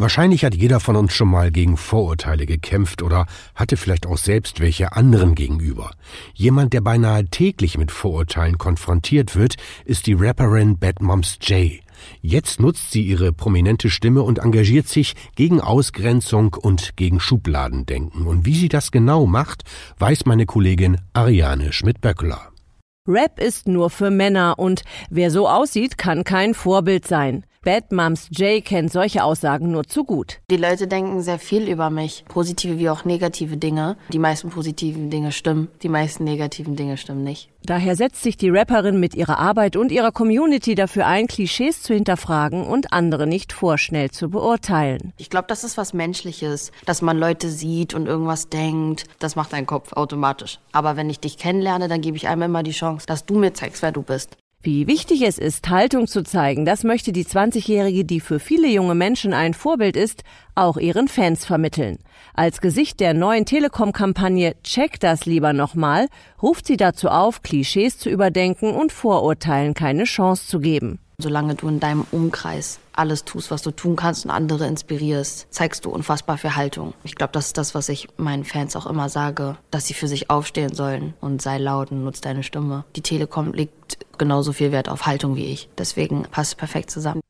Wahrscheinlich hat jeder von uns schon mal gegen Vorurteile gekämpft oder hatte vielleicht auch selbst welche anderen gegenüber. Jemand, der beinahe täglich mit Vorurteilen konfrontiert wird, ist die Rapperin Bad Moms J. Jetzt nutzt sie ihre prominente Stimme und engagiert sich gegen Ausgrenzung und gegen Schubladendenken. Und wie sie das genau macht, weiß meine Kollegin Ariane Schmidt-Böckler. Rap ist nur für Männer und wer so aussieht, kann kein Vorbild sein. Bad Moms Jay kennt solche Aussagen nur zu gut. Die Leute denken sehr viel über mich, positive wie auch negative Dinge. Die meisten positiven Dinge stimmen, die meisten negativen Dinge stimmen nicht. Daher setzt sich die Rapperin mit ihrer Arbeit und ihrer Community dafür ein, Klischees zu hinterfragen und andere nicht vorschnell zu beurteilen. Ich glaube, das ist was Menschliches, dass man Leute sieht und irgendwas denkt. Das macht dein Kopf automatisch. Aber wenn ich dich kennenlerne, dann gebe ich einem immer die Chance, dass du mir zeigst, wer du bist. Wie wichtig es ist, Haltung zu zeigen, das möchte die 20-Jährige, die für viele junge Menschen ein Vorbild ist, auch ihren Fans vermitteln. Als Gesicht der neuen Telekom-Kampagne Check das lieber nochmal ruft sie dazu auf, Klischees zu überdenken und Vorurteilen keine Chance zu geben. Solange du in deinem Umkreis alles tust, was du tun kannst und andere inspirierst, zeigst du unfassbar viel Haltung. Ich glaube, das ist das, was ich meinen Fans auch immer sage, dass sie für sich aufstehen sollen und sei laut und nutz deine Stimme. Die Telekom legt genauso viel Wert auf Haltung wie ich. Deswegen passt es perfekt zusammen.